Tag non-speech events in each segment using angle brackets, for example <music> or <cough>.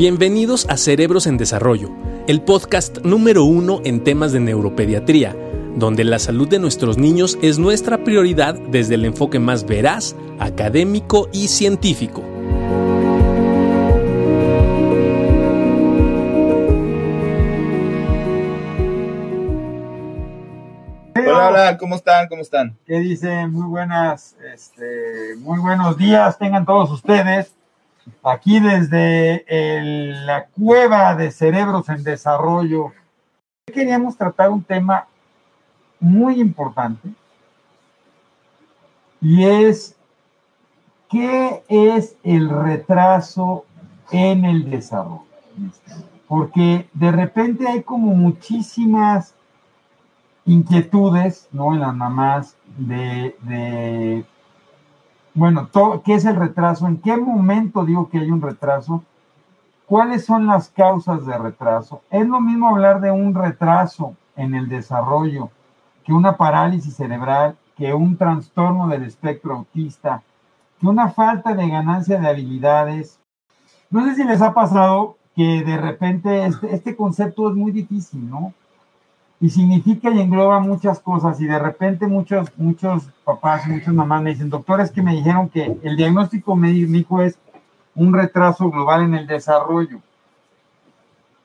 Bienvenidos a Cerebros en Desarrollo, el podcast número uno en temas de neuropediatría, donde la salud de nuestros niños es nuestra prioridad desde el enfoque más veraz, académico y científico. Hola, hola, ¿cómo están? ¿Cómo están? ¿Qué dicen? Muy buenas, este, muy buenos días tengan todos ustedes. Aquí desde la cueva de cerebros en desarrollo, queríamos tratar un tema muy importante y es qué es el retraso en el desarrollo. Porque de repente hay como muchísimas inquietudes, ¿no? En las mamás de bueno, ¿qué es el retraso? ¿En qué momento digo que hay un retraso? ¿Cuáles son las causas de retraso? Es lo mismo hablar de un retraso en el desarrollo que una parálisis cerebral, que un trastorno del espectro autista, que una falta de ganancia de habilidades. No sé si les ha pasado que de repente este, este concepto es muy difícil, ¿no? Y significa y engloba muchas cosas y de repente muchos muchos papás y muchas mamás me dicen, doctor, es que me dijeron que el diagnóstico médico es un retraso global en el desarrollo.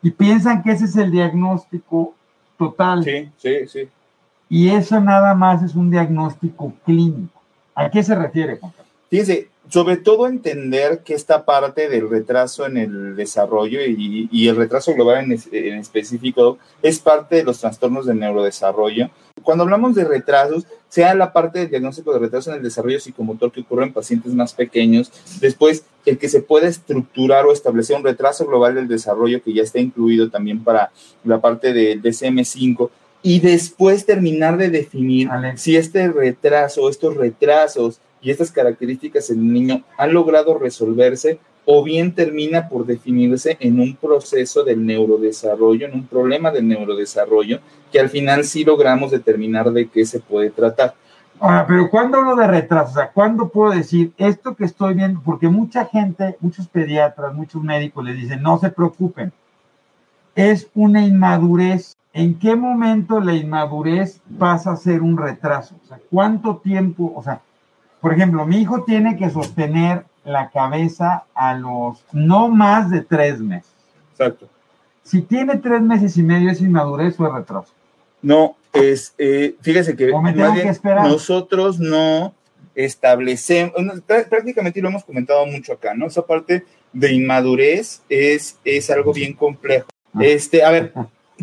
Y piensan que ese es el diagnóstico total. Sí, sí, sí. Y eso nada más es un diagnóstico clínico. ¿A qué se refiere, Juan Carlos? Fíjense, sobre todo entender que esta parte del retraso en el desarrollo y, y el retraso global en, es- en específico es parte de los trastornos del neurodesarrollo. Cuando hablamos de retrasos, sea la parte del diagnóstico de retraso en el desarrollo psicomotor que ocurre en pacientes más pequeños, después el que se pueda estructurar o establecer un retraso global del desarrollo que ya está incluido también para la parte del DSM-5 y después terminar de definir Vale. si este retraso, estos retrasos y estas características en el niño han logrado resolverse o bien termina por definirse en un proceso del neurodesarrollo, en un problema del neurodesarrollo, que al final sí logramos determinar de qué se puede tratar. Ahora, pero ¿cuándo hablo de retraso? O sea, ¿cuándo puedo decir esto que estoy viendo? Porque mucha gente, muchos pediatras, muchos médicos les dicen, no se preocupen, es una inmadurez. ¿En qué momento la inmadurez pasa a ser un retraso? O sea, ¿cuánto tiempo? O sea, por ejemplo, mi hijo tiene que sostener la cabeza a los no más de tres meses. Exacto. Si tiene tres meses y medio, ¿es inmadurez o es retraso? No, es, eh, fíjese que nosotros no establecemos, prácticamente lo hemos comentado mucho acá, ¿no? Esa parte de inmadurez es, es algo bien complejo. Este, a ver,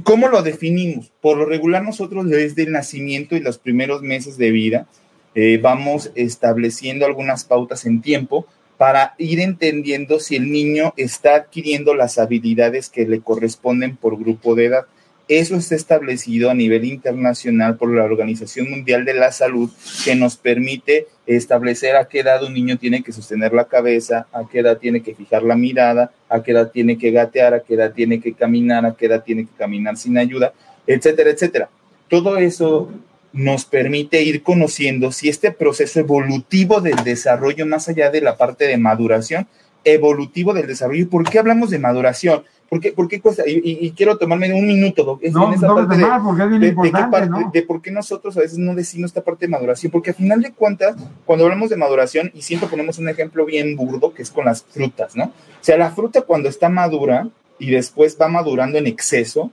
¿cómo lo definimos? Por lo regular nosotros desde el nacimiento y los primeros meses de vida eh, vamos estableciendo algunas pautas en tiempo para ir entendiendo si el niño está adquiriendo las habilidades que le corresponden por grupo de edad. Eso está establecido a nivel internacional por la Organización Mundial de la Salud, que nos permite establecer a qué edad un niño tiene que sostener la cabeza, a qué edad tiene que fijar la mirada, a qué edad tiene que gatear, a qué edad tiene que caminar, a qué edad tiene que caminar sin ayuda, etcétera, etcétera. Todo eso nos permite ir conociendo si este proceso evolutivo del desarrollo, más allá de la parte de maduración, evolutivo del desarrollo. ¿Por qué hablamos de maduración? ¿Por qué, por qué cuesta? Y, quiero tomarme un minuto, es No, en esa no, parte de más, porque es bien de, de qué importante, parte- ¿no? de por qué nosotros a veces no decimos esta parte de maduración, porque a final de cuentas, cuando hablamos de maduración, y siempre ponemos un ejemplo bien burdo, que es con las frutas, ¿no? O sea, la fruta cuando está madura y después va madurando en exceso,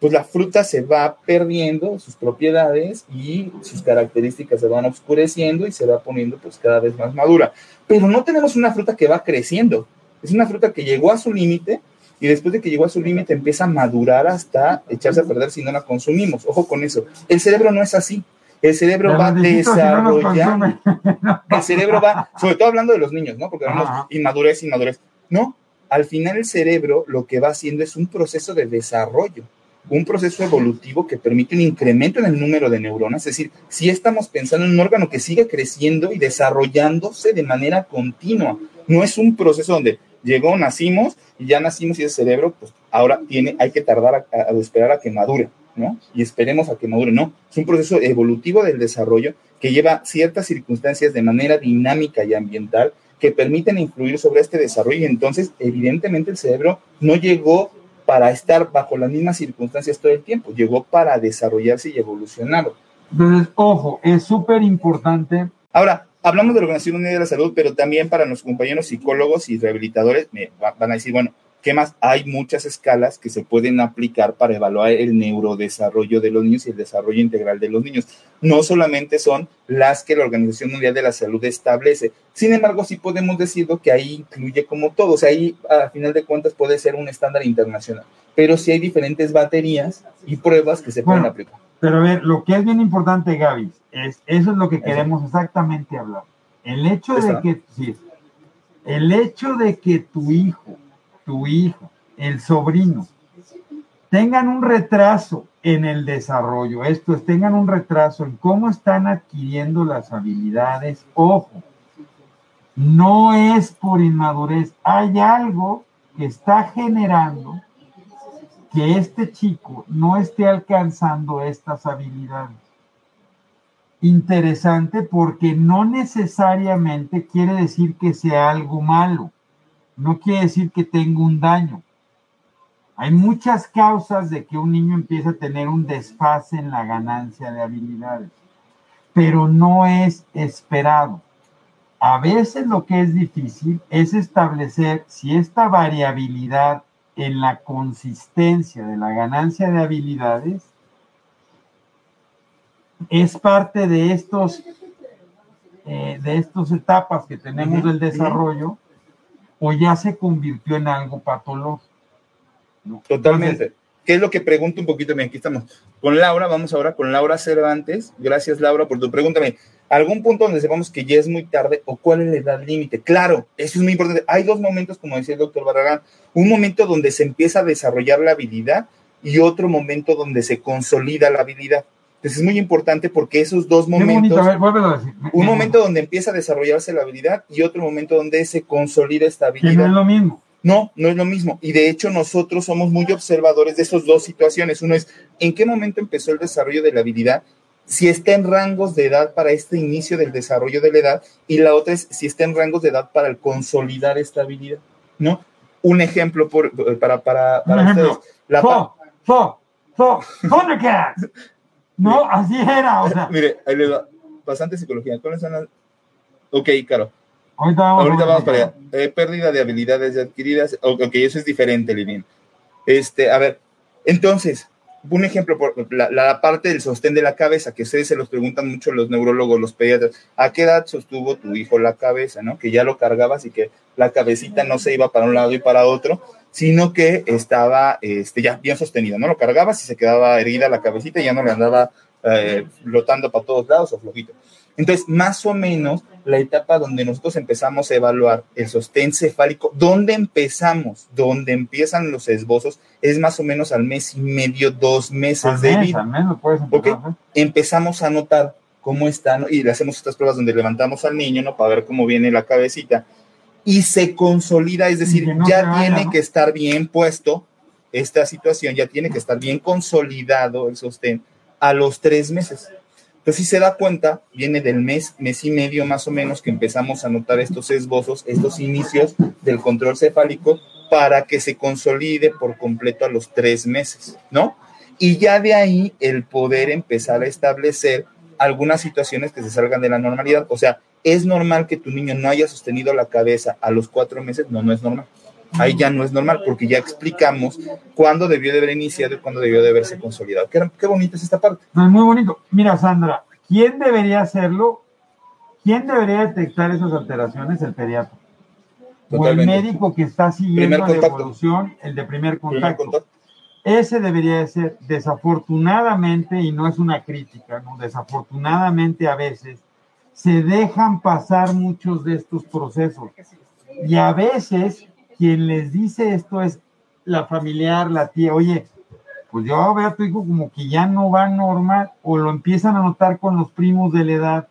pues la fruta se va perdiendo sus propiedades y sus características se van oscureciendo y se va poniendo pues cada vez más madura. Pero no tenemos una fruta que va creciendo, es una fruta que llegó a su límite y después de que llegó a su límite empieza a madurar hasta echarse a perder si no la consumimos. Ojo con eso. El cerebro no es así. El cerebro va desarrollando. <laughs> El cerebro va, sobre todo hablando de los niños, ¿no? Porque hablamos inmadurez, inmadurez. No, al final el cerebro lo que va haciendo es un proceso de desarrollo, un proceso evolutivo que permite un incremento en el número de neuronas. Es decir, si estamos pensando en un órgano que sigue creciendo y desarrollándose de manera continua. No es un proceso donde llegó, nacimos y ya nacimos y ese cerebro, pues ahora tiene, hay que tardar a, a- a esperar a que madure, ¿no? Y esperemos a que madure, no. Es un proceso evolutivo del desarrollo que lleva ciertas circunstancias de manera dinámica y ambiental que permiten influir sobre este desarrollo y entonces evidentemente el cerebro no llegó para estar bajo las mismas circunstancias todo el tiempo, llegó para desarrollarse y evolucionar. Entonces, ojo, es súper importante. Ahora, hablamos de la Organización Mundial de la Salud, pero también para los compañeros psicólogos y rehabilitadores me van a decir, bueno, ¿Qué más? Hay muchas escalas que se pueden aplicar para evaluar el neurodesarrollo de los niños y el desarrollo integral de los niños. No solamente son las que la Organización Mundial de la Salud establece. Sin embargo, sí podemos decirlo que ahí incluye como todo. O sea, ahí a final de cuentas puede ser un estándar internacional. Pero sí hay diferentes baterías y pruebas que se pueden aplicar. Pero a ver, lo que es bien importante, Gaby, es eso es lo que queremos exactamente hablar. El hecho de que, sí, el hecho de que tu hijo tu hijo, el sobrino, tengan un retraso en el desarrollo, esto es, tengan un retraso en cómo están adquiriendo las habilidades, ojo, no es por inmadurez, hay algo que está generando que este chico no esté alcanzando estas habilidades. Interesante porque no necesariamente quiere decir que sea algo malo no quiere decir que tenga un daño. Hay muchas causas de que un niño empiece a tener un desfase en la ganancia de habilidades, pero no es esperado. A veces lo que es difícil es establecer si esta variabilidad en la consistencia de la ganancia de habilidades es parte de estos eh, de estas etapas que tenemos del desarrollo o ya se convirtió en algo patológico. Totalmente. ¿Qué es lo que pregunto un poquito? Bien, aquí estamos con Laura, vamos ahora con Laura Cervantes. Gracias, Laura, por tu pregunta. ¿Algún punto donde sepamos que ya es muy tarde o cuál es la edad límite? Claro, eso es muy importante. Hay dos momentos, como decía el doctor Barragán, un momento donde se empieza a desarrollar la habilidad y otro momento donde se consolida la habilidad. Entonces es muy importante porque esos dos momentos, un momento donde empieza a desarrollarse la habilidad y otro momento donde se consolida esta habilidad. no es lo mismo. No, no es lo mismo. Y de hecho nosotros somos muy observadores de esas dos situaciones. Uno es, ¿en qué momento empezó el desarrollo de la habilidad? Si está en rangos de edad para este inicio del desarrollo de la edad. Y la otra es si está en rangos de edad para el consolidar esta habilidad. ¿No? Un ejemplo por, para, para, para ustedes. La fo, fo, fo, <laughs> No, así era, o sea. <laughs> Mire, ahí le va. Bastante psicología. ¿Cuáles son las...? Ok, claro. Ahorita vamos, para allá. Eh, pérdida de habilidades adquiridas. Ok, eso es diferente, Livin. Este, a ver, entonces, un ejemplo, por la, parte del sostén de la cabeza, que ustedes se los preguntan mucho los neurólogos, los pediatras, ¿a qué edad sostuvo tu hijo la cabeza, no? Que ya lo cargabas y que la cabecita no se iba para un lado y para otro, sino que estaba este, ya bien sostenido, ¿no? Lo cargabas y se quedaba erguida la cabecita y ya no le andaba eh, flotando para todos lados o flojito. Entonces, más o menos la etapa donde nosotros empezamos a evaluar el sostén cefálico, ¿dónde empezamos? Donde empiezan los esbozos, es más o menos al mes y medio, dos meses de vida. okay. Empezamos a notar cómo están y le hacemos estas pruebas donde levantamos al niño, ¿no? Para ver cómo viene la cabecita y se consolida, es decir, ya tiene que estar bien puesto esta situación, ya tiene que estar bien consolidado el sostén a los tres meses. Entonces, si se da cuenta, viene del mes, mes y medio más o menos que empezamos a notar estos esbozos, estos inicios del control cefálico para que se consolide por completo a los tres meses, ¿no? Y ya de ahí el poder empezar a establecer algunas situaciones que se salgan de la normalidad. O sea, ¿es normal que tu niño no haya sostenido la cabeza a los cuatro meses? No, no es normal. Ahí ya no es normal porque ya explicamos cuándo debió de haber iniciado y cuándo debió de haberse consolidado. Qué, qué bonita es esta parte. muy bonito. Mira, Sandra, ¿quién debería hacerlo? ¿Quién debería detectar esas alteraciones? El pediatra. O el médico que está siguiendo la evolución, el de primer contacto. Ese debería de ser, desafortunadamente, y no es una crítica, ¿no? desafortunadamente a veces se dejan pasar muchos de estos procesos. Y a veces quien les dice esto es la familiar, la tía, oye, pues yo veo a tu hijo como que ya no va normal, o lo empiezan a notar con los primos de la edad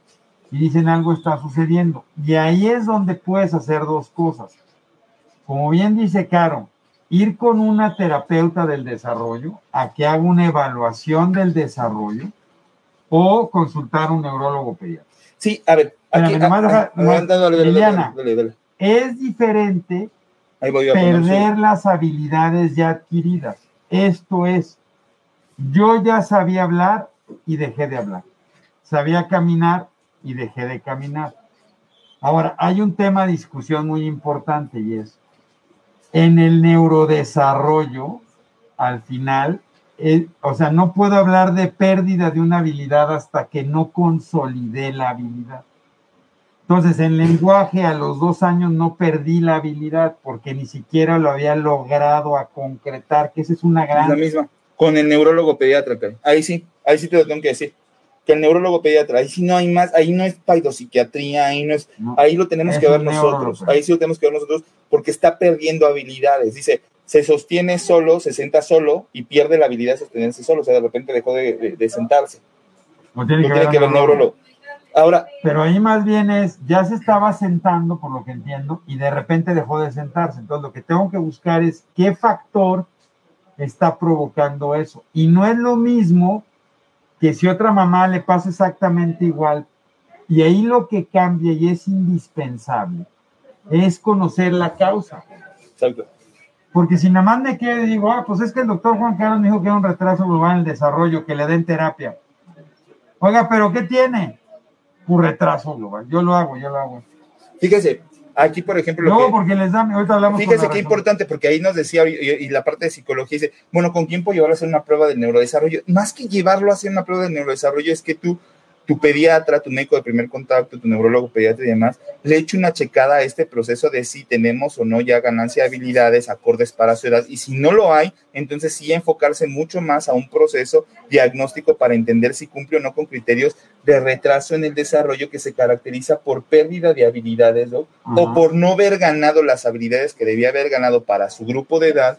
y dicen algo está sucediendo. Y ahí es donde puedes hacer dos cosas. Como bien dice Caro, ir con una terapeuta del desarrollo a que haga una evaluación del desarrollo o consultar a un neurólogo pediatra. Sí, a ver, aquí, Liliana, es diferente perder las habilidades ya adquiridas. Esto es, yo ya sabía hablar y dejé de hablar. Sabía caminar y dejé de caminar. Ahora, hay un tema de discusión muy importante y es, en el neurodesarrollo, al final, eh, o sea, no puedo hablar de pérdida de una habilidad hasta que no consolide la habilidad. Entonces, en lenguaje a los dos años no perdí la habilidad porque ni siquiera lo había logrado a concretar, que esa es una gran... Es la misma, con el neurólogo pediatra, ahí sí, ahí sí te lo tengo que decir. Que el neurólogo pediatra, ahí sí no hay más, ahí no es paidopsiquiatría, ahí no es, ahí lo tenemos que ver nosotros, ahí sí lo tenemos que ver nosotros porque está perdiendo habilidades. Dice, se sostiene solo, se sienta solo y pierde la habilidad de sostenerse solo, o sea, de repente dejó de, sentarse. No tiene, que, ver, neurólogo. Ahora. Pero ahí más bien es, ya se estaba sentando, por lo que entiendo, y de repente dejó de sentarse. Entonces, lo que tengo que buscar es qué factor está provocando eso. Y no es lo mismo que si otra mamá le pasa exactamente igual. Y ahí lo que cambia y es indispensable es conocer la causa. Exacto. Porque si nada más me quedo y digo, ah, pues es que el doctor Juan Carlos me dijo que era un retraso global en el desarrollo, que le den terapia. Oiga, pero ¿qué tiene? Un retraso global. Yo lo hago, yo lo hago. Fíjese, aquí por ejemplo. no, porque les da, ahorita hablamos. Fíjese qué importante, porque ahí nos decía, y, la parte de psicología dice, bueno, ¿con quién puedo llevarlo a hacer una prueba de neurodesarrollo? Más que llevarlo a hacer una prueba de neurodesarrollo, es que tú tu pediatra, tu médico de primer contacto, tu neurólogo pediatra y demás, le eche una checada a este proceso de si tenemos o no ya ganancia de habilidades acordes para su edad. Y si no lo hay, entonces sí enfocarse mucho más a un proceso diagnóstico para entender si cumple o no con criterios de retraso en el desarrollo que se caracteriza por pérdida de habilidades o por no haber ganado las habilidades que debía haber ganado para su grupo de edad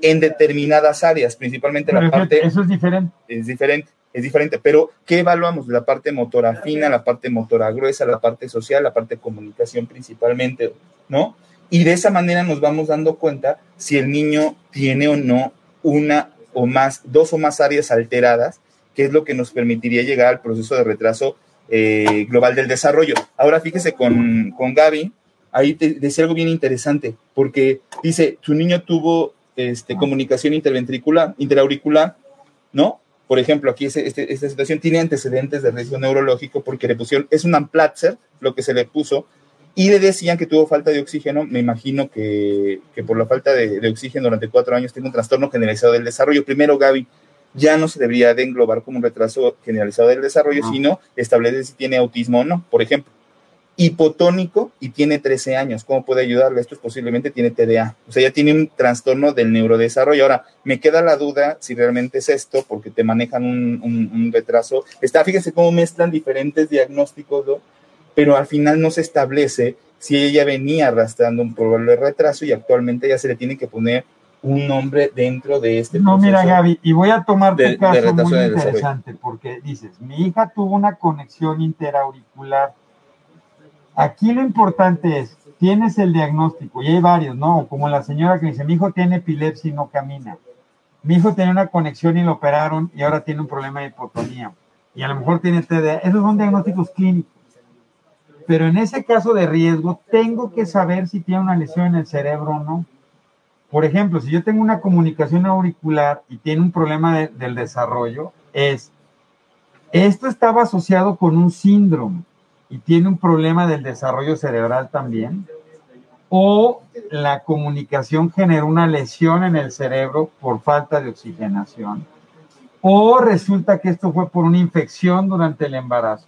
en determinadas áreas, principalmente la parte... Eso es diferente. Es diferente es diferente, pero ¿qué evaluamos? La parte motora fina, la parte motora gruesa, la parte social, la parte de comunicación principalmente, ¿no? Y de esa manera nos vamos dando cuenta si el niño tiene o no una o más, dos o más áreas alteradas, que es lo que nos permitiría llegar al proceso de retraso eh, global del desarrollo. Ahora fíjese con, con Gaby, ahí te, decía algo bien interesante, porque dice, su niño tuvo este, comunicación interventricular, interauricular, ¿no? Por ejemplo, aquí este, esta situación tiene antecedentes de riesgo neurológico porque le pusieron, es un Amplatzer lo que se le puso, y le decían que tuvo falta de oxígeno. Me imagino que, por la falta de, oxígeno durante cuatro años tiene un trastorno generalizado del desarrollo. Primero, Gaby, ya no se debería de englobar como un retraso generalizado del desarrollo, sino establece si tiene autismo o no, por ejemplo hipotónico y tiene 13 años. ¿Cómo puede ayudarle? Esto es posiblemente tiene TDA. O sea, ya tiene un trastorno del neurodesarrollo. Ahora, me queda la duda si realmente es esto, porque te manejan un, retraso. Está, fíjense cómo mezclan diferentes diagnósticos, ¿no? pero al final no se establece si ella venía arrastrando un probable retraso y actualmente ya se le tiene que poner un nombre dentro de este No, mira, Gaby, y voy a tomar tu caso muy interesante, porque dices, mi hija tuvo una conexión interauricular Aquí lo importante es, tienes el diagnóstico, y hay varios, ¿no? Como la señora que dice, mi hijo tiene epilepsia y no camina. Mi hijo tiene una conexión y lo operaron y ahora tiene un problema de hipotonía. Y a lo mejor tiene TDA. Esos son diagnósticos clínicos. Pero en ese caso de riesgo, tengo que saber si tiene una lesión en el cerebro o no. Por ejemplo, si yo tengo una comunicación auricular y tiene un problema del desarrollo, es, esto estaba asociado con un síndrome y tiene un problema del desarrollo cerebral también, o la comunicación genera una lesión en el cerebro por falta de oxigenación, o resulta que esto fue por una infección durante el embarazo.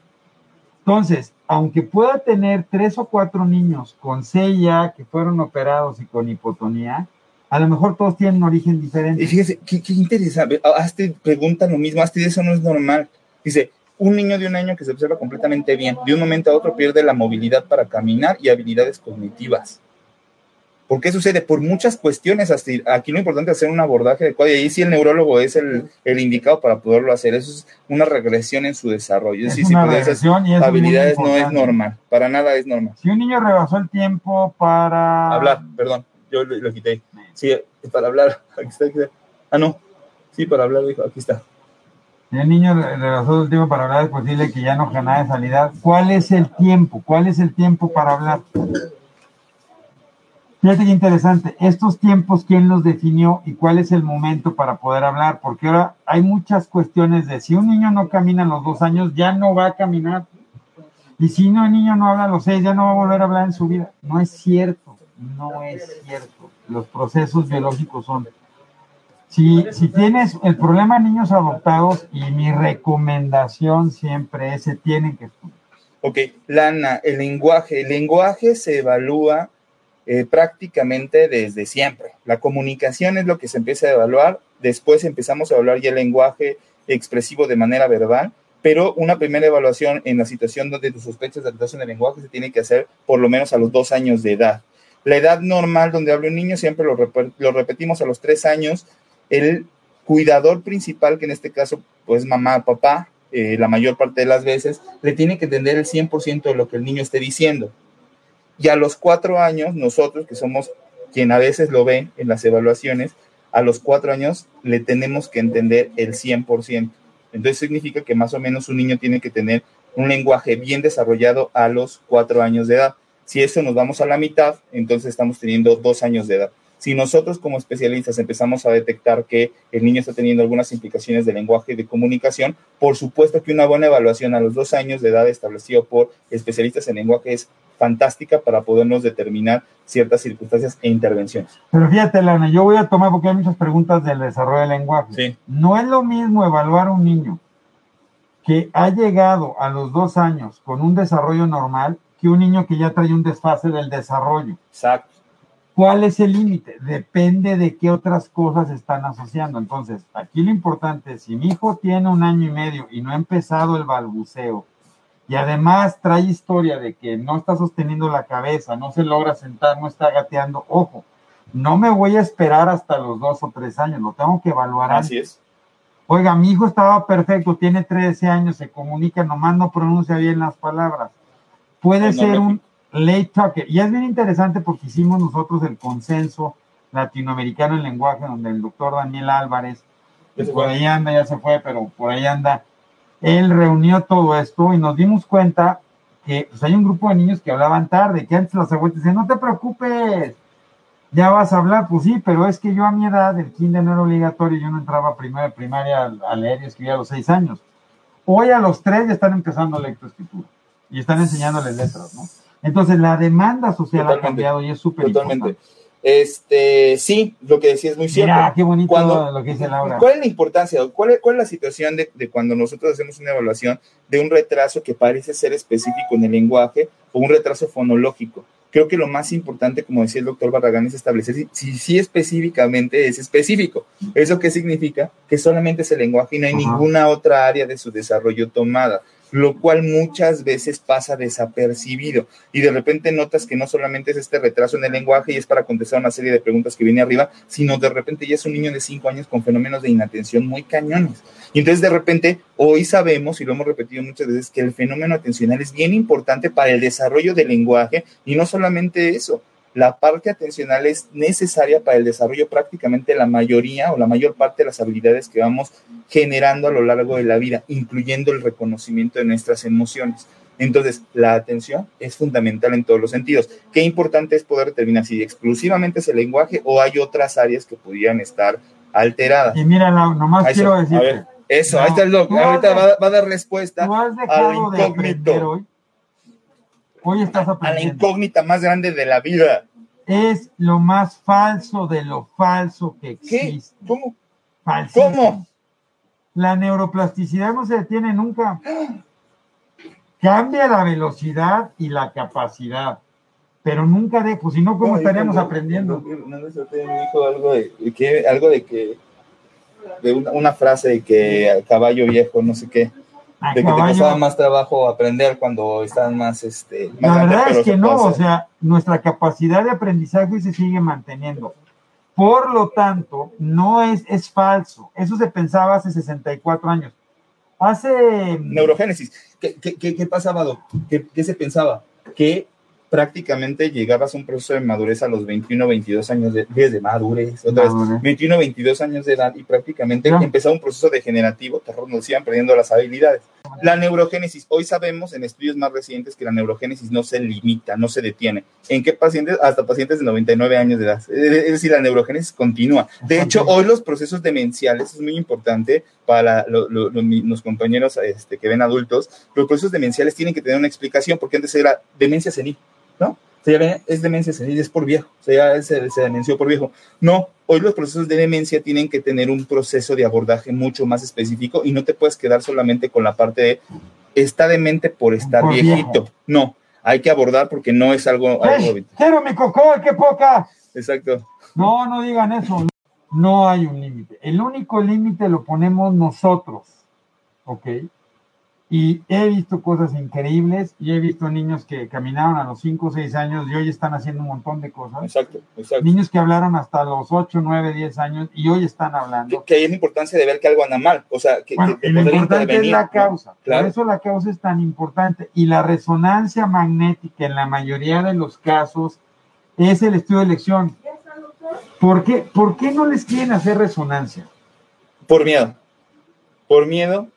Entonces, aunque pueda tener tres o cuatro niños con CIA que fueron operados y con hipotonía, a lo mejor todos tienen un origen diferente. Y fíjese, qué, interesante. Hazte pregunta lo mismo, hazte eso no es normal. Dice, un niño de un año que se observa completamente bien, de un momento a otro pierde la movilidad para caminar y habilidades cognitivas. ¿Por qué sucede? Por muchas cuestiones. Aquí lo importante es hacer un abordaje adecuado y ahí sí el neurólogo es el, indicado para poderlo hacer. Eso es una regresión en su desarrollo. Es, decir, si habilidades no es normal. Para nada es normal. Si un niño rebasó el tiempo para... Hablar, perdón. Yo lo, quité. Sí, para hablar. <laughs> Aquí está, aquí está. Ah, no. Sí, para hablar, dijo. Aquí está. El niño rebasó el tiempo para hablar, es posible que ya no genere salida. ¿Cuál es el tiempo? ¿Cuál es el tiempo para hablar? Fíjate qué interesante. Estos tiempos, ¿quién los definió y cuál es el momento para poder hablar? Porque ahora hay muchas cuestiones de si un niño no camina a los dos años, ya no va a caminar. Y si no, el niño no habla a los seis, ya no va a volver a hablar en su vida. No es cierto, no es cierto. Los procesos biológicos son. Si, si tienes el problema de niños adoptados, y mi recomendación siempre es, se tienen que estudiar. Ok, Lana, el lenguaje. El lenguaje se evalúa eh, prácticamente desde siempre. La comunicación es lo que se empieza a evaluar, después empezamos a evaluar ya el lenguaje expresivo de manera verbal, pero una primera evaluación en la situación donde tus sospechas de retraso en el lenguaje se tiene que hacer por lo menos a los dos años de edad. La edad normal donde habla un niño siempre lo, lo repetimos a los tres años. El cuidador principal, que en este caso pues mamá, papá, eh, la mayor parte de las veces, le tiene que entender el 100% de lo que el niño esté diciendo. Y a los cuatro años, nosotros, que somos quien a veces lo ve en las evaluaciones, a los cuatro años le tenemos que entender el 100%. Entonces significa que más o menos un niño tiene que tener un lenguaje bien desarrollado a los cuatro años de edad. Si eso nos vamos a la mitad, entonces estamos teniendo dos años de edad. Si nosotros como especialistas empezamos a detectar que el niño está teniendo algunas implicaciones de lenguaje y de comunicación, por supuesto que una buena evaluación a los dos años de edad establecido por especialistas en lenguaje es fantástica para podernos determinar ciertas circunstancias e intervenciones. Pero fíjate, Lana, yo voy a tomar porque hay muchas preguntas del desarrollo del lenguaje. Sí. No es lo mismo evaluar a un niño que ha llegado a los dos años con un desarrollo normal que un niño que ya trae un desfase del desarrollo. Exacto. ¿Cuál es el límite? Depende de qué otras cosas están asociando. Entonces, aquí lo importante es, si mi hijo tiene un año y medio y no ha empezado el balbuceo, y además trae historia de que no está sosteniendo la cabeza, no se logra sentar, no está gateando, ojo, no me voy a esperar hasta los dos o tres años, lo tengo que evaluar. Así es. Oiga, mi hijo estaba perfecto, tiene 13 años, se comunica, nomás no pronuncia bien las palabras. Puede ser un late talker. Y es bien interesante porque hicimos nosotros el consenso latinoamericano en lenguaje, donde el doctor Daniel Álvarez, pues por ahí anda, ya se fue, pero por ahí anda, él reunió todo esto y nos dimos cuenta que pues, hay un grupo de niños que hablaban tarde, que antes las abuelas decían, no te preocupes, ya vas a hablar, pues sí, pero es que yo a mi edad, el kinder no era obligatorio, yo no entraba primero de primaria a leer y escribir a los seis años. Hoy a los tres ya están empezando lectoescritura y están enseñándoles letras, ¿no? Entonces la demanda social Totalmente. ha cambiado y es súper Totalmente. importante. Este, sí, lo que decía es muy cierto. Mira, qué bonito Cuando- lo que dice Laura. ¿Cuál es la importancia? ¿Cuál es, cuál es la situación de, de cuando nosotros hacemos una evaluación de un retraso que parece ser específico en el lenguaje o un retraso fonológico? Creo que lo más importante, como decía el doctor Barragán, es establecer si, si, si específicamente es específico. ¿Eso qué significa? Que solamente es el lenguaje y no hay Ajá. ninguna otra área de su desarrollo tomada, lo cual muchas veces pasa desapercibido. Y de repente notas que no solamente es este retraso en el lenguaje y es para contestar una serie de preguntas que viene arriba, sino de repente ya es un niño de 5 años con fenómenos de inatención muy cañones. Y entonces de repente hoy sabemos, y lo hemos repetido muchas veces, que el fenómeno atencional es bien importante para el desarrollo del lenguaje y no solamente eso. La parte atencional es necesaria para el desarrollo prácticamente la mayoría o la mayor parte de las habilidades que vamos generando a lo largo de la vida, incluyendo el reconocimiento de nuestras emociones. Entonces, la atención es fundamental en todos los sentidos. Qué importante es poder determinar si exclusivamente es el lenguaje o hay otras áreas que pudieran estar alteradas. Y mira, nomás quiero. A ver, eso, No, ahí está el doc. Ahorita de- va, a- va a dar respuesta de incógnito. hoy. Hoy estás a la aprendiendo. incógnita más grande de la vida. Es lo más falso de lo falso que ¿Qué? existe. ¿Cómo? Falsísimo. ¿Cómo? La neuroplasticidad no se detiene nunca. Cambia la velocidad y la capacidad, pero nunca de, pues si no, ¿cómo estaríamos aprendiendo? No, me dijo algo de que, algo de que, de una, una frase de que al caballo viejo, no sé qué, de que te caballo- costaba más trabajo aprender cuando estás más, este, más La verdad es que no, o sea, nuestra capacidad de aprendizaje se sigue manteniendo. Por lo tanto, no es, es falso. Eso se pensaba hace 64 años. Hace Neurogénesis. ¿Qué, qué, qué, qué pasaba, Doc? ¿Qué, qué se pensaba? Que prácticamente llegabas a un proceso de madurez a los 21, 22 años de, desde madurez, otra vez, 21, 22 años de edad y prácticamente empezaba un proceso degenerativo, nos iban perdiendo las habilidades. La neurogénesis, hoy sabemos en estudios más recientes que la neurogénesis no se limita, no se detiene. ¿En qué pacientes? Hasta pacientes de 99 años de edad. Es decir, la neurogénesis continúa. De hecho, hoy los procesos demenciales, es muy importante para los compañeros este, que ven adultos, los procesos demenciales tienen que tener una explicación porque antes era demencia senil ¿no? O sea, es demencia senil, es por viejo, o sea, se, se demenció por viejo. No, hoy los procesos de demencia tienen que tener un proceso de abordaje mucho más específico y no te puedes quedar solamente con la parte de está demente por estar viejito. No, hay que abordar porque no es algo. quiero mi cocó, qué poca. Exacto. No, no digan eso. No hay un límite. El único límite lo ponemos nosotros. ¿Ok? Y he visto cosas increíbles y he visto niños que caminaron a los 5 o 6 años y hoy están haciendo un montón de cosas. Exacto, exacto. Niños que hablaron hasta los 8, 9, 10 años y hoy están hablando. Que, hay la importancia de ver que algo anda mal. O sea, que, bueno, lo importante es la causa. Por eso la causa es tan importante. Y la resonancia magnética en la mayoría de los casos es el estudio de elección. ¿Por qué, ¿Por qué no les quieren hacer resonancia? Por miedo. Por miedo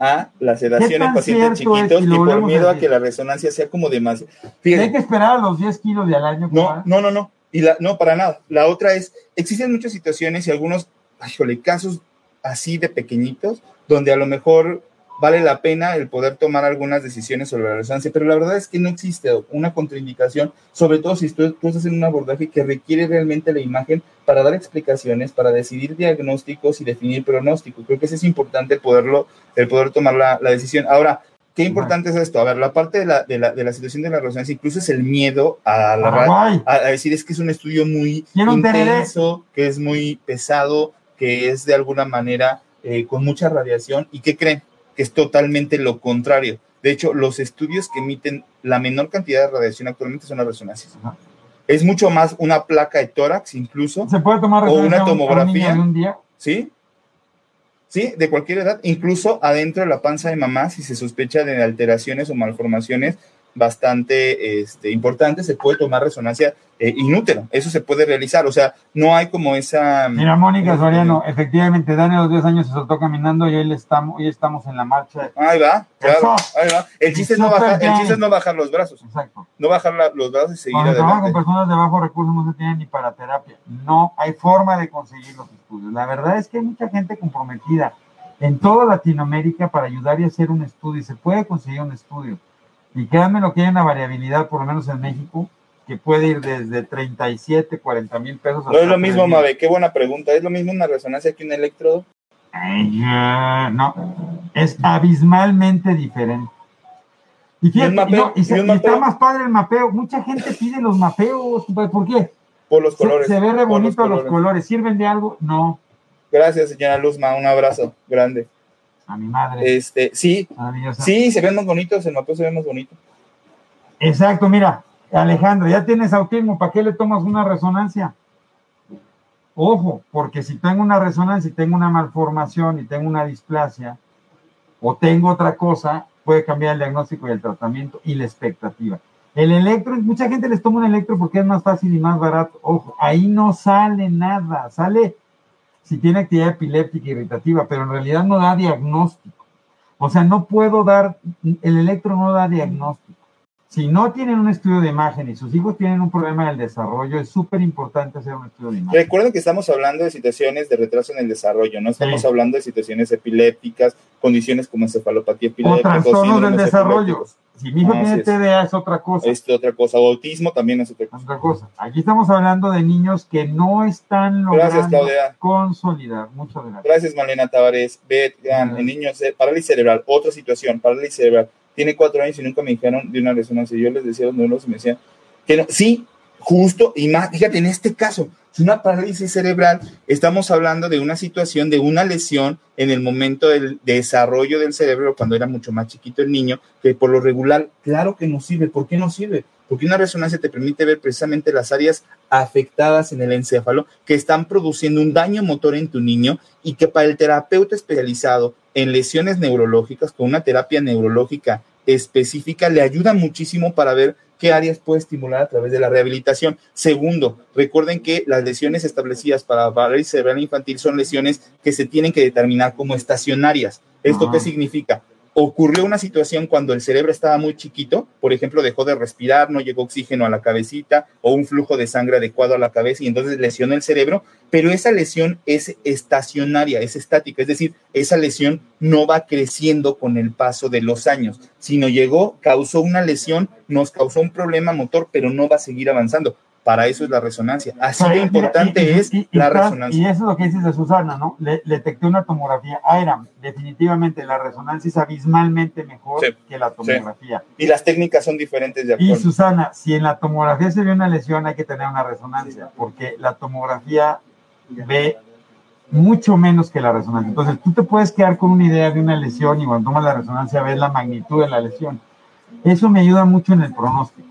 a la sedación en pacientes chiquitos y por miedo a, que la resonancia sea como demasiado. Hay que esperar a los 10 kilos de al año. No, no, no, no. Y la, no, para nada. La otra es, existen muchas situaciones y algunos, híjole, casos así de pequeñitos, donde a lo mejor vale la pena el poder tomar algunas decisiones sobre la resonancia, pero la verdad es que no existe una contraindicación, sobre todo si tú, estás en un abordaje que requiere realmente la imagen para dar explicaciones, para decidir diagnósticos y definir pronóstico. Creo que eso es importante el, poderlo, el poder tomar la, decisión. Ahora, Qué importante es esto. A ver, la parte de la, de la, de la situación de la resonancia, incluso es el miedo a, la, a, decir es que es un estudio muy intenso, que es muy pesado, que es de alguna manera eh, con mucha radiación. ¿Y qué creen? Es totalmente lo contrario. De hecho, los estudios que emiten la menor cantidad de radiación actualmente son las resonancias. Es mucho más una placa de tórax, incluso. ¿Se puede tomar o una tomografía. un día? Sí. Sí, de cualquier edad, incluso adentro de la panza de mamá, si se sospecha de alteraciones o malformaciones, bastante este, importante, se puede tomar resonancia eh, inútero, eso se puede realizar, o sea, no hay como esa... Mira, Mónica Soriano, efectivamente, Dani a los 10 años se soltó caminando y hoy estamos, hoy estamos en la marcha. Ahí va, claro, ahí va. El chiste, es no, bajar, el chiste es no bajar los brazos. Exacto. No bajar los brazos y seguir Cuando adelante. con personas de bajo recursos no se tienen ni para terapia. No hay forma de conseguir los estudios. La verdad es que hay mucha gente comprometida en toda Latinoamérica para ayudar y hacer un estudio y se puede conseguir un estudio y créanme lo que hay una variabilidad, por lo menos en México, que puede ir desde 37, 40 mil pesos. No es lo mismo, Mabe, qué buena pregunta. ¿Es lo mismo una resonancia que un electrodo? no, es abismalmente diferente. Y fíjate, y, está más padre el mapeo. Mucha gente pide los mapeos. ¿Por qué? Por los colores. Se, ve re bonito los colores. ¿Sirven de algo? No. Gracias, señora Luzma. Un abrazo grande a mi madre. Este, sí, sí, se ven más bonitos, el mapeo se ve más bonito. Exacto, mira, Alejandro, ya tienes autismo, ¿para qué le tomas una resonancia? Ojo, porque si tengo una resonancia y tengo una malformación y tengo una displasia o tengo otra cosa, puede cambiar el diagnóstico y el tratamiento y la expectativa. El electro, mucha gente les toma un electro porque es más fácil y más barato. Ojo, ahí no sale nada, sale si tiene actividad epiléptica irritativa, pero en realidad no da diagnóstico. O sea, no puedo dar, el electro no da diagnóstico. Si no tienen un estudio de imagen y sus hijos tienen un problema del desarrollo, es súper importante hacer un estudio de imagen. Recuerden que estamos hablando de situaciones de retraso en el desarrollo, no estamos hablando de situaciones epilépticas, condiciones como encefalopatía epiléptica. O trastornos del desarrollo. Si mi hijo tiene TDA es otra cosa. Es otra cosa. O autismo también es otra cosa. Otra cosa. Aquí estamos hablando de niños que no están logrando consolidar. Muchas gracias. Gracias, Malena Tavares. Vean, el niño, parálisis cerebral, otra situación, parálisis cerebral tiene cuatro años y nunca me dijeron de una resonancia. Yo les decía a los neuros y me decían que no. Sí, justo, y más, fíjate, en este caso, es una parálisis cerebral, estamos hablando de una situación de una lesión en el momento del desarrollo del cerebro, cuando era mucho más chiquito el niño, que por lo regular, claro que no sirve. ¿Por qué no sirve? Porque una resonancia te permite ver precisamente las áreas afectadas en el encéfalo que están produciendo un daño motor en tu niño y que para el terapeuta especializado en lesiones neurológicas, con una terapia neurológica específica le ayuda muchísimo para ver qué áreas puede estimular a través de la rehabilitación. Segundo, recuerden que las lesiones establecidas para parálisis cerebral infantil son lesiones que se tienen que determinar como estacionarias. ¿Esto qué significa? Ocurrió una situación cuando el cerebro estaba muy chiquito, por ejemplo, dejó de respirar, no llegó oxígeno a la cabecita o un flujo de sangre adecuado a la cabeza y entonces lesionó el cerebro, pero esa lesión es estacionaria, es estática, es decir, esa lesión no va creciendo con el paso de los años, sino llegó, causó una lesión, nos causó un problema motor, pero no va a seguir avanzando. Para eso es la resonancia. Así de importante es la resonancia. Y eso es lo que dices de Susana, ¿no? Le, detecté una tomografía AIRAM. Definitivamente la resonancia es abismalmente mejor que la tomografía. Y las técnicas son diferentes de acuerdo. Y Susana, si en la tomografía se ve una lesión, hay que tener una resonancia, porque la tomografía ve mucho menos que la resonancia. Entonces, tú te puedes quedar con una idea de una lesión y cuando tomas la resonancia ves la magnitud de la lesión. Eso me ayuda mucho en el pronóstico.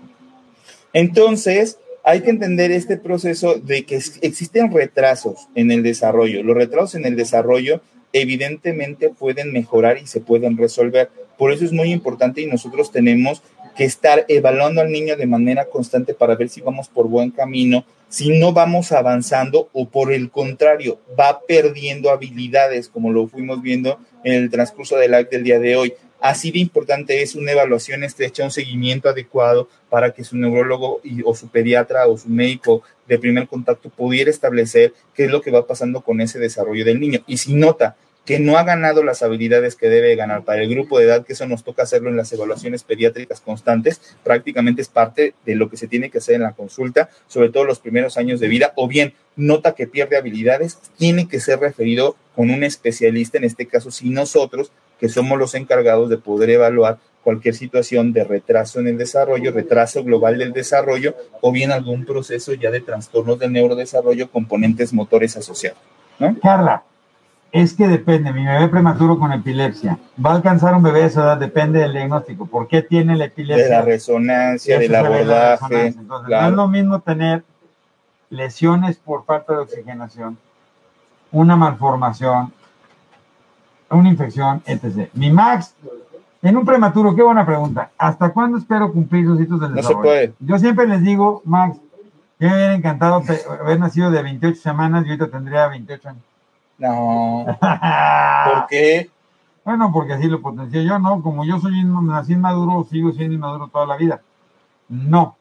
Entonces, hay que entender este proceso de que existen retrasos en el desarrollo. Los retrasos en el desarrollo evidentemente pueden mejorar y se pueden resolver. Por eso es muy importante y nosotros tenemos que estar evaluando al niño de manera constante para ver si vamos por buen camino, si no vamos avanzando o por el contrario, va perdiendo habilidades, como lo fuimos viendo en el transcurso del acto del día de hoy. Así de importante es una evaluación estrecha, un seguimiento adecuado para que su neurólogo o su pediatra o su médico de primer contacto pudiera establecer qué es lo que va pasando con ese desarrollo del niño. Y si nota que no ha ganado las habilidades que debe ganar para el grupo de edad, que eso nos toca hacerlo en las evaluaciones pediátricas constantes, prácticamente es parte de lo que se tiene que hacer en la consulta, sobre todo los primeros años de vida, o bien nota que pierde habilidades, tiene que ser referido con un especialista, en este caso, si nosotros que somos los encargados de poder evaluar cualquier situación de retraso en el desarrollo, retraso global del desarrollo o bien algún proceso ya de trastornos del neurodesarrollo, componentes motores asociados. ¿no? Carla, es que depende, mi bebé prematuro con epilepsia, va a alcanzar un bebé de esa edad, depende del diagnóstico. ¿Por qué tiene la epilepsia? De la resonancia, del abordaje. Entonces, No es lo mismo tener lesiones por falta de oxigenación, una malformación, una infección, etc. Mi Max, en un prematuro, qué buena pregunta. ¿Hasta cuándo espero cumplir los hitos del desarrollo? No se puede. Yo siempre les digo, Max, yo me hubiera encantado haber nacido de 28 semanas y ahorita tendría 28 años. No. <laughs> ¿Por qué? Bueno, porque así lo potencié yo, ¿no? Como yo soy nací inmaduro, sigo siendo inmaduro toda la vida. No.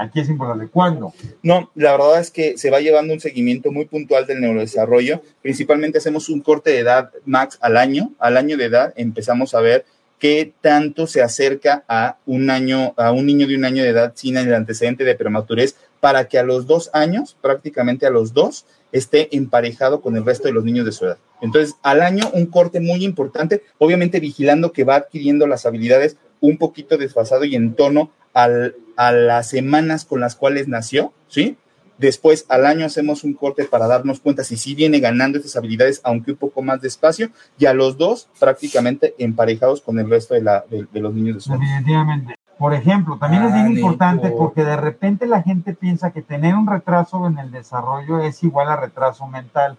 Aquí es importante. ¿Cuándo? No, la verdad es que se va llevando un seguimiento muy puntual del neurodesarrollo. Principalmente hacemos un corte de edad max al año. Al año de edad empezamos a ver qué tanto se acerca a un año, a un niño de un año de edad sin el antecedente de prematurez, para que a los dos años, prácticamente a los dos, esté emparejado con el resto de los niños de su edad. Entonces, al año, un corte muy importante, obviamente vigilando que va adquiriendo las habilidades un poquito desfasado y en tono al, a las semanas con las cuales nació, ¿sí? Después, al año hacemos un corte para darnos cuenta si sí viene ganando esas habilidades, aunque un poco más despacio, y a los dos prácticamente emparejados con el resto de, la, de, los niños de su. Definitivamente. Por ejemplo, también es bien importante porque de repente la gente piensa que tener un retraso en el desarrollo es igual a retraso mental.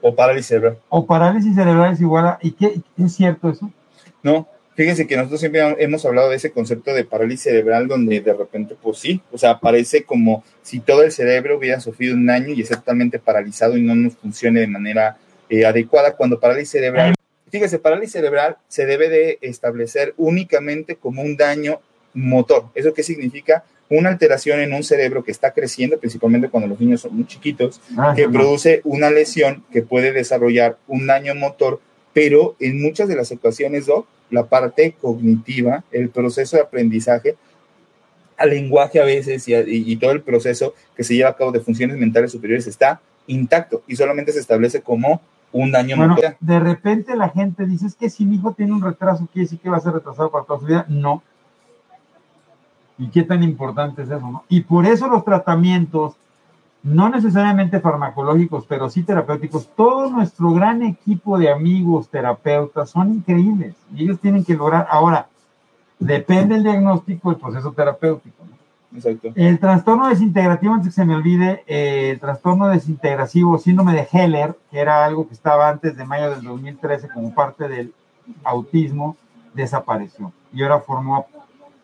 O parálisis cerebral. O parálisis cerebral es igual a... ¿Y qué es cierto eso? No, Fíjense que nosotros siempre hemos hablado de ese concepto de parálisis cerebral donde de repente, pues sí, o sea, parece como si todo el cerebro hubiera sufrido un daño y es totalmente paralizado y no nos funcione de manera eh, adecuada cuando parálisis cerebral. Fíjese, parálisis cerebral se debe de establecer únicamente como un daño motor. ¿Eso qué significa? Una alteración en un cerebro que está creciendo, principalmente cuando los niños son muy chiquitos, ah, que produce una lesión que puede desarrollar un daño motor, pero en muchas de las ocasiones, Doc, la parte cognitiva, el proceso de aprendizaje, al lenguaje a veces y, todo el proceso que se lleva a cabo de funciones mentales superiores está intacto y solamente se establece como un daño bueno, De repente la gente dice, es que si mi hijo tiene un retraso, ¿quiere decir que va a ser retrasado para toda su vida? No. ¿Y qué tan importante es eso? No? Y por eso los tratamientos no necesariamente farmacológicos, pero sí terapéuticos, todo nuestro gran equipo de amigos terapeutas son increíbles y ellos tienen que lograr. Ahora, depende el diagnóstico del proceso terapéutico. Exacto. El trastorno desintegrativo, antes que se me olvide, eh, el trastorno desintegrativo, síndrome de Heller, que era algo que estaba antes de mayo del 2013 como parte del autismo, desapareció. y ahora formó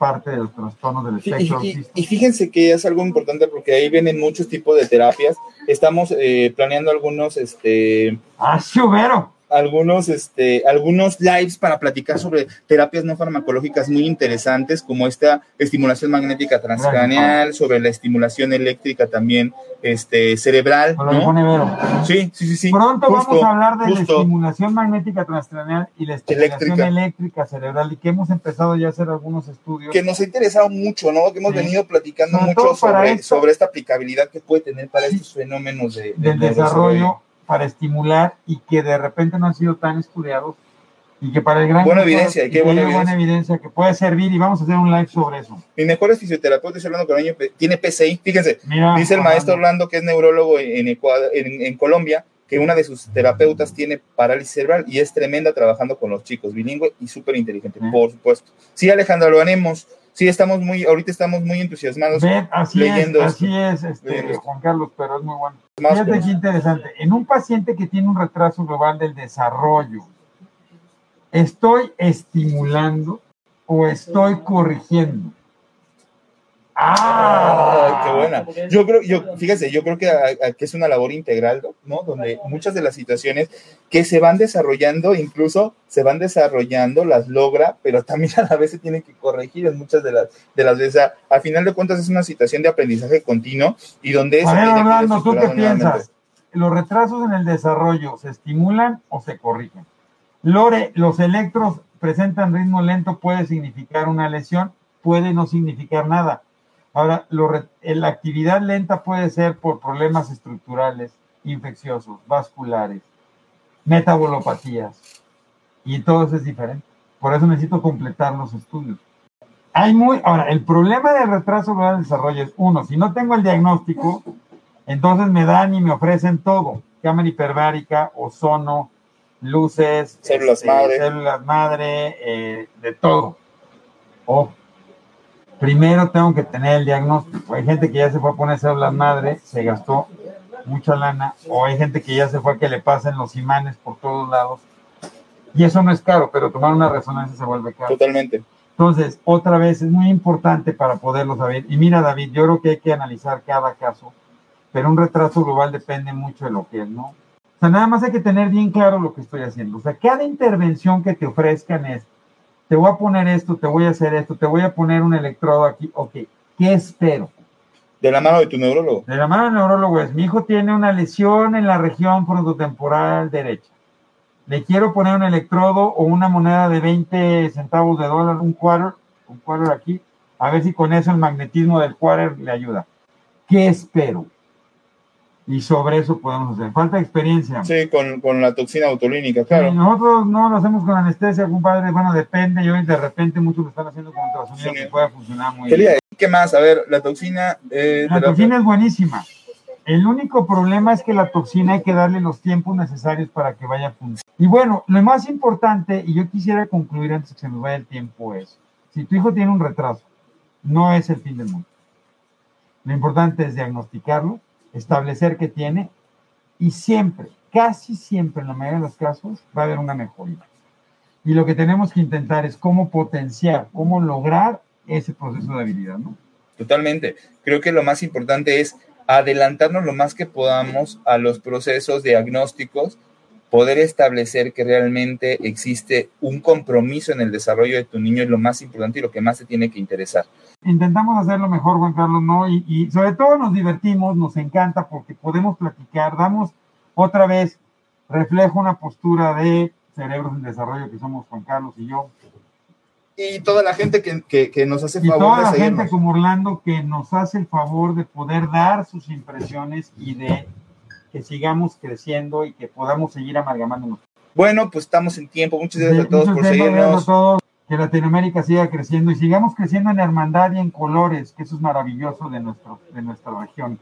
parte de los trastornos del espectro y, y, fíjense que es algo importante porque ahí vienen muchos tipos de terapias. Estamos eh, planeando algunos, este... ¡Ah, Subero! Algunos, este, algunos lives para platicar sobre terapias no farmacológicas muy interesantes, como esta estimulación magnética transcraneal, sobre la estimulación eléctrica también este, cerebral. ¿no? Sí, sí, sí, sí. Pronto vamos a hablar de la estimulación magnética transcraneal y la estimulación eléctrica. cerebral, y que hemos empezado ya a hacer algunos estudios. Que nos ha interesado mucho, ¿no? Que hemos venido platicando mucho sobre, sobre esta aplicabilidad que puede tener para estos fenómenos de, del desarrollo para estimular y que de repente no han sido tan estudiados y que para el gran buena evidencia, y qué buena, evidencia. que puede servir y vamos a hacer un live sobre eso. Mi mejor fisioterapeuta es Orlando Caraño, tiene PCI, fíjense, dice el maestro Orlando que es neurólogo en, en, en, Colombia, que una de sus terapeutas tiene parálisis cerebral y es tremenda trabajando con los chicos, bilingüe y súper inteligente, por supuesto. Sí, Alejandra, lo haremos. Sí, estamos muy, ahorita estamos muy entusiasmados así leyendo. Es, así es, este, Juan Carlos, pero es muy bueno. Fíjate qué interesante. En un paciente que tiene un retraso global del desarrollo, ¿estoy estimulando o estoy corrigiendo? Ah, qué buena. Yo creo, yo, fíjese, yo creo que, es una labor integral, ¿no? Donde muchas de las situaciones que se van desarrollando, incluso se van desarrollando, las logra, pero también a la vez se tienen que corregir en muchas de las, de las veces. Al final de cuentas es una situación de aprendizaje continuo y donde eso. ¿tú qué piensas? ¿Los retrasos en el desarrollo se estimulan o se corrigen? Lore, los electros presentan ritmo lento, puede significar una lesión, puede no significar nada Ahora, la actividad lenta puede ser por problemas estructurales, infecciosos, vasculares, metabolopatías, y todo eso es diferente. Por eso necesito completar los estudios. Hay muy, ahora, el problema del retraso global del desarrollo es, uno, si no tengo el diagnóstico, entonces me dan y me ofrecen todo, cámara hiperbárica, ozono, luces, células este, madre, células madre eh, de todo. O primero tengo que tener el diagnóstico. Hay gente que ya se fue a poner células madre, se gastó mucha lana, o hay gente que ya se fue a que le pasen los imanes por todos lados. Y eso no es caro, pero tomar una resonancia se vuelve caro. Totalmente. Entonces, otra vez, es muy importante para poderlo saber. Y mira, David, yo creo que hay que analizar cada caso, pero un retraso global depende mucho de lo que es, ¿no? O sea, nada más hay que tener bien claro lo que estoy haciendo. O sea, cada intervención que te ofrezcan es, te voy a poner esto, te voy a hacer esto, te voy a poner un electrodo aquí, ok, ¿qué espero? De la mano de tu neurólogo. De la mano del neurólogo es, mi hijo tiene una lesión en la región frontotemporal derecha. Le quiero poner un electrodo o una moneda de 20 centavos de dólar, un quarter, un quarter aquí, a ver si con eso el magnetismo del quarter le ayuda. ¿Qué espero? Y sobre eso podemos hacer. Falta experiencia. Sí, con, con la toxina autolínica, claro. nosotros no lo hacemos con anestesia, compadre. Bueno, depende. Y hoy de repente muchos lo están haciendo con ultrasonido que puede funcionar muy bien. ¿Qué más? A ver, la toxina. Eh, la toxina es buenísima. El único problema es que la toxina hay que darle los tiempos necesarios para que vaya a funcionar. Y bueno, lo más importante, y yo quisiera concluir antes que se nos vaya el tiempo, es, si tu hijo tiene un retraso, no es el fin del mundo. Lo importante es diagnosticarlo, establecer que tiene y siempre, casi siempre en la mayoría de los casos va a haber una mejoría. Y lo que tenemos que intentar es cómo potenciar, cómo lograr ese proceso de habilidad, ¿no? Totalmente. Creo que lo más importante es adelantarnos lo más que podamos a los procesos diagnósticos, poder establecer que realmente existe un compromiso en el desarrollo de tu niño es lo más importante y lo que más se tiene que interesar intentamos hacerlo mejor, Juan Carlos, ¿no? Y, sobre todo nos divertimos, nos encanta porque podemos platicar, damos otra vez reflejo una postura de cerebros en desarrollo que somos Juan Carlos y yo. Y toda la gente que, que, nos hace favor. Y toda la gente como Orlando que nos hace el favor de poder dar sus impresiones y de que sigamos creciendo y que podamos seguir amalgamándonos. Bueno, pues estamos en tiempo. Muchas gracias a todos por seguirnos que Latinoamérica siga creciendo y sigamos creciendo en hermandad y en colores, que eso es maravilloso de, nuestro, de nuestra región.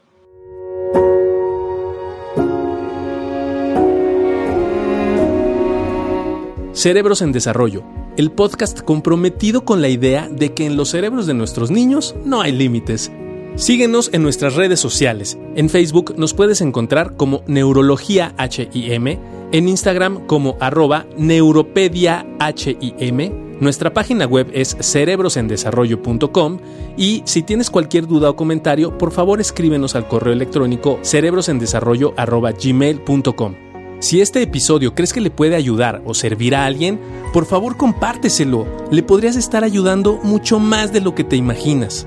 Cerebros en Desarrollo, el podcast comprometido con la idea de que en los cerebros de nuestros niños no hay límites. Síguenos en nuestras redes sociales. En Facebook nos puedes encontrar como Neurología HIM, en Instagram como arroba Neuropedia HIM Nuestra página web es cerebrosendesarrollo.com y si tienes cualquier duda o comentario, por favor escríbenos al correo electrónico cerebrosendesarrollo.gmail.com. Si este episodio crees que le puede ayudar o servir a alguien, por favor compárteselo. Le podrías estar ayudando mucho más de lo que te imaginas.